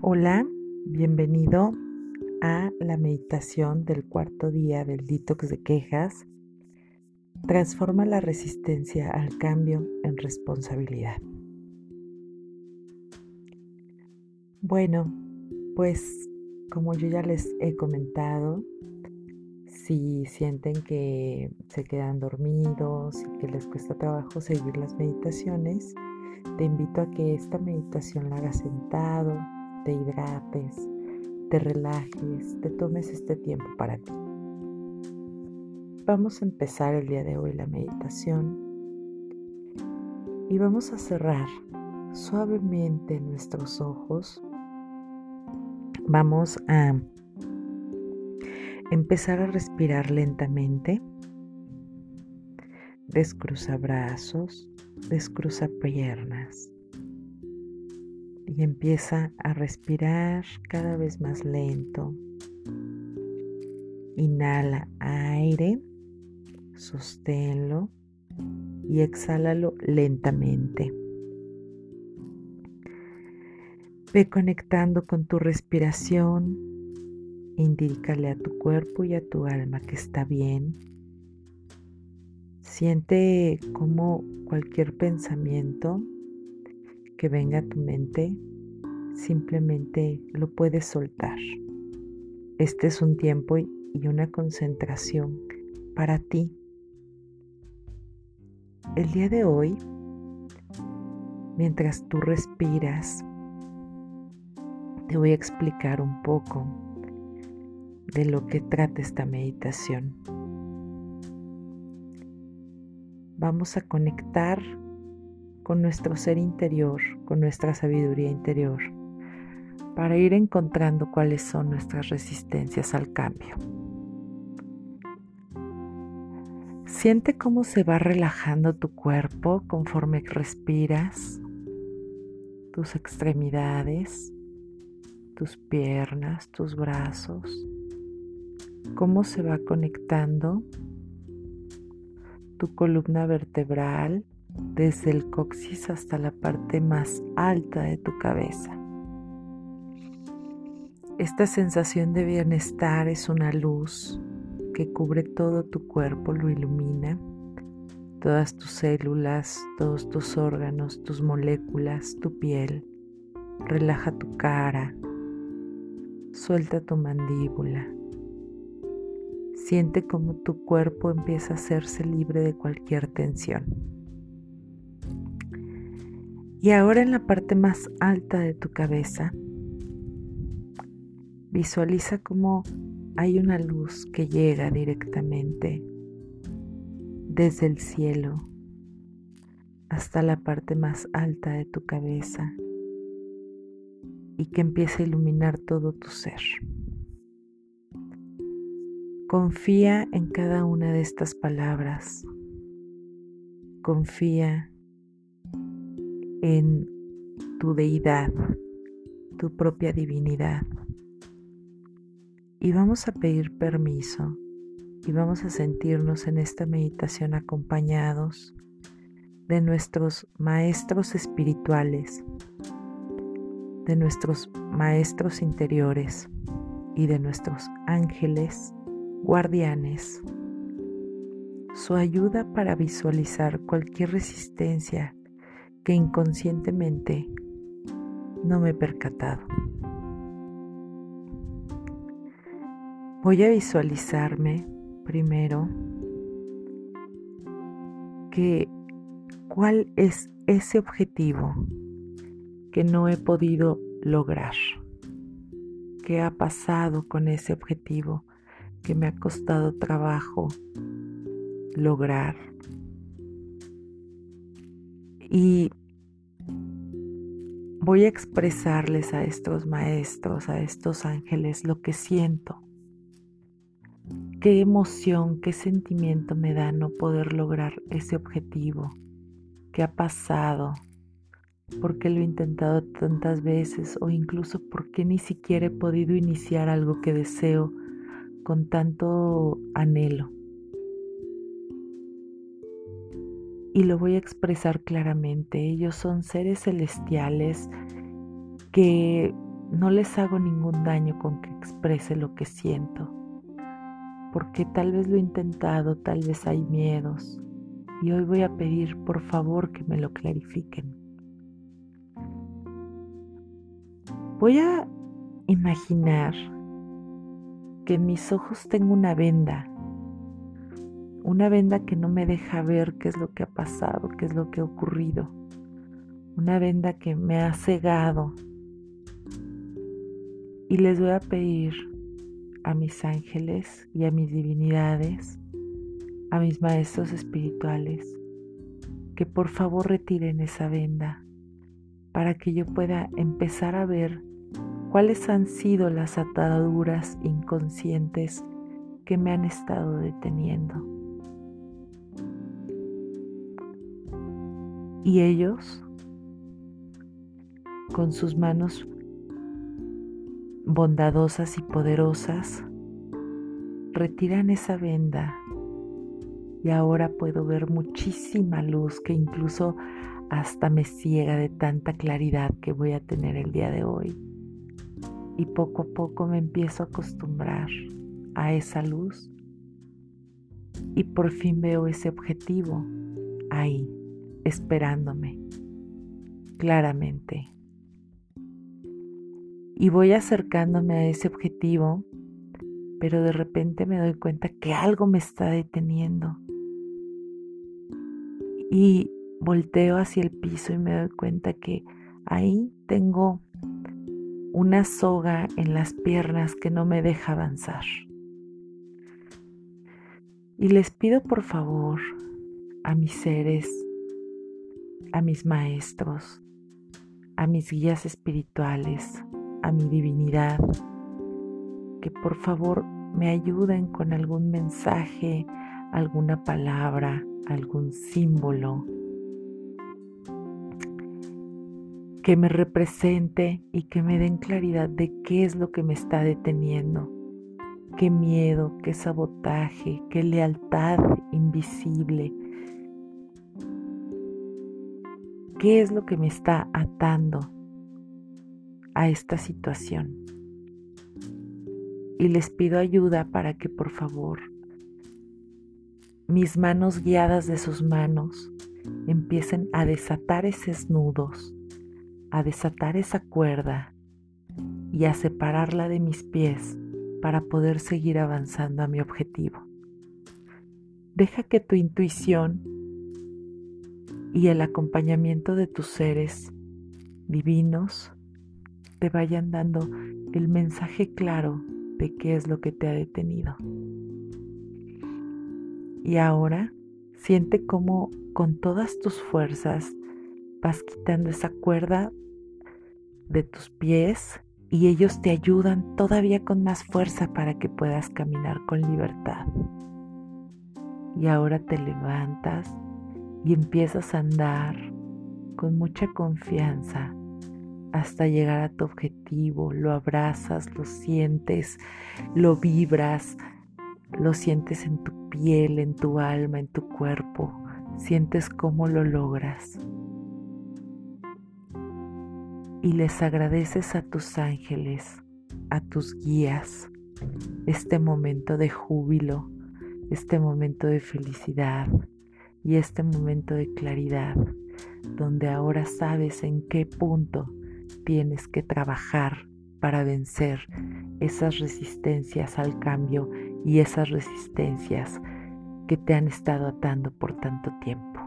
Hola, bienvenido a la meditación del cuarto día del detox de quejas. Transforma la resistencia al cambio en responsabilidad. Bueno, pues como yo ya les he comentado, si sienten que se quedan dormidos y que les cuesta trabajo seguir las meditaciones, te invito a que esta meditación la hagas sentado, te hidrates, te relajes, te tomes este tiempo para ti. Vamos a empezar el día de hoy la meditación y vamos a cerrar suavemente nuestros ojos. Vamos a empezar a respirar lentamente. Descruza brazos, descruza piernas y empieza a respirar cada vez más lento. Inhala aire, sosténlo y exhálalo lentamente. Ve conectando con tu respiración, indícale a tu cuerpo y a tu alma que está bien. Siente como cualquier pensamiento que venga a tu mente, simplemente lo puedes soltar. Este es un tiempo y una concentración para ti. El día de hoy, mientras tú respiras, te voy a explicar un poco de lo que trata esta meditación. Vamos a conectar con nuestro ser interior, con nuestra sabiduría interior, para ir encontrando cuáles son nuestras resistencias al cambio. Siente cómo se va relajando tu cuerpo conforme respiras, tus extremidades, tus piernas, tus brazos, cómo se va conectando tu columna vertebral desde el coxis hasta la parte más alta de tu cabeza. Esta sensación de bienestar es una luz que cubre todo tu cuerpo, lo ilumina, todas tus células, todos tus órganos, tus moléculas, tu piel. Relaja tu cara, suelta tu mandíbula. Siente como tu cuerpo empieza a hacerse libre de cualquier tensión. Y ahora en la parte más alta de tu cabeza, visualiza cómo hay una luz que llega directamente desde el cielo hasta la parte más alta de tu cabeza y que empieza a iluminar todo tu ser. Confía en cada una de estas palabras. Confía en tu deidad, tu propia divinidad. Y vamos a pedir permiso y vamos a sentirnos en esta meditación acompañados de nuestros maestros espirituales, de nuestros maestros interiores y de nuestros ángeles guardianes. Su ayuda para visualizar cualquier resistencia que inconscientemente no me he percatado. Voy a visualizarme primero que cuál es ese objetivo que no he podido lograr. ¿Qué ha pasado con ese objetivo que me ha costado trabajo lograr? Y voy a expresarles a estos maestros, a estos ángeles, lo que siento. Qué emoción, qué sentimiento me da no poder lograr ese objetivo. ¿Qué ha pasado? ¿Por qué lo he intentado tantas veces? O incluso por qué ni siquiera he podido iniciar algo que deseo con tanto anhelo. Y lo voy a expresar claramente. Ellos son seres celestiales que no les hago ningún daño con que exprese lo que siento, porque tal vez lo he intentado, tal vez hay miedos, y hoy voy a pedir por favor que me lo clarifiquen. Voy a imaginar que en mis ojos tengo una venda, una venda que no me deja ver qué es lo que ha pasado, qué es lo que ha ocurrido, una venda que me ha cegado. Y les voy a pedir a mis ángeles y a mis divinidades, a mis maestros espirituales, que por favor retiren esa venda para que yo pueda empezar a ver cuáles han sido las ataduras inconscientes que me han estado deteniendo. Y ellos, con sus manos bondadosas y poderosas, retiran esa venda. Y ahora puedo ver muchísima luz que incluso hasta me ciega de tanta claridad que voy a tener el día de hoy. Y poco a poco me empiezo a acostumbrar a esa luz y por fin veo ese objetivo ahí, esperándome, claramente. Y voy acercándome a ese objetivo, pero de repente me doy cuenta que algo me está deteniendo. Y volteo hacia el piso y me doy cuenta que ahí tengo una soga en las piernas que no me deja avanzar. Y les pido por favor a mis seres, a mis maestros, a mis guías espirituales, a mi divinidad, que por favor me ayuden con algún mensaje, alguna palabra, algún símbolo. Que me represente y que me den claridad de qué es lo que me está deteniendo, qué miedo, qué sabotaje, qué lealtad invisible, qué es lo que me está atando a esta situación. Y les pido ayuda para que por favor mis manos guiadas de sus manos empiecen a desatar esos nudos a desatar esa cuerda y a separarla de mis pies para poder seguir avanzando a mi objetivo. Deja que tu intuición y el acompañamiento de tus seres divinos te vayan dando el mensaje claro de qué es lo que te ha detenido. Y ahora siente cómo con todas tus fuerzas vas quitando esa cuerda de tus pies y ellos te ayudan todavía con más fuerza para que puedas caminar con libertad. Y ahora te levantas y empiezas a andar con mucha confianza hasta llegar a tu objetivo. Lo abrazas, lo sientes, lo vibras, lo sientes en tu piel, en tu alma, en tu cuerpo. Sientes cómo lo logras y les agradeces a tus ángeles, a tus guías, este momento de júbilo, este momento de felicidad y este momento de claridad, donde ahora sabes en qué punto tienes que trabajar para vencer esas resistencias al cambio y esas resistencias que te han estado atando por tanto tiempo.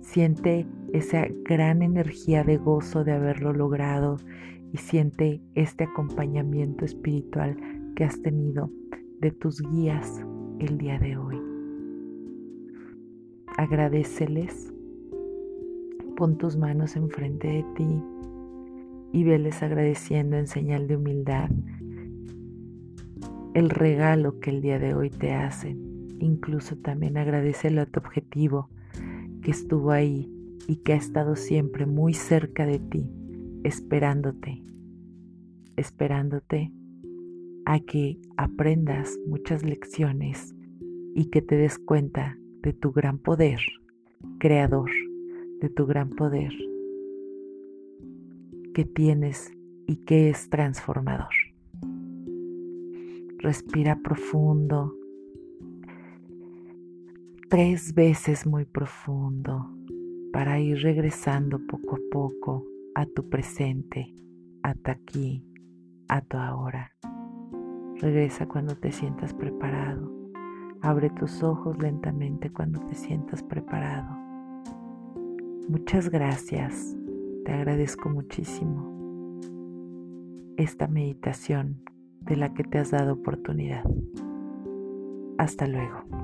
Siente esa gran energía de gozo de haberlo logrado y siente este acompañamiento espiritual que has tenido de tus guías el día de hoy. Agradeceles, pon tus manos enfrente de ti y veles agradeciendo en señal de humildad el regalo que el día de hoy te hacen. Incluso también agradecele a tu objetivo que estuvo ahí y que ha estado siempre muy cerca de ti, esperándote, esperándote a que aprendas muchas lecciones y que te des cuenta de tu gran poder, creador, de tu gran poder que tienes y que es transformador. Respira profundo, tres veces muy profundo, para ir regresando poco a poco a tu presente, hasta aquí, a tu ahora. Regresa cuando te sientas preparado. Abre tus ojos lentamente cuando te sientas preparado. Muchas gracias. Te agradezco muchísimo esta meditación de la que te has dado oportunidad. Hasta luego.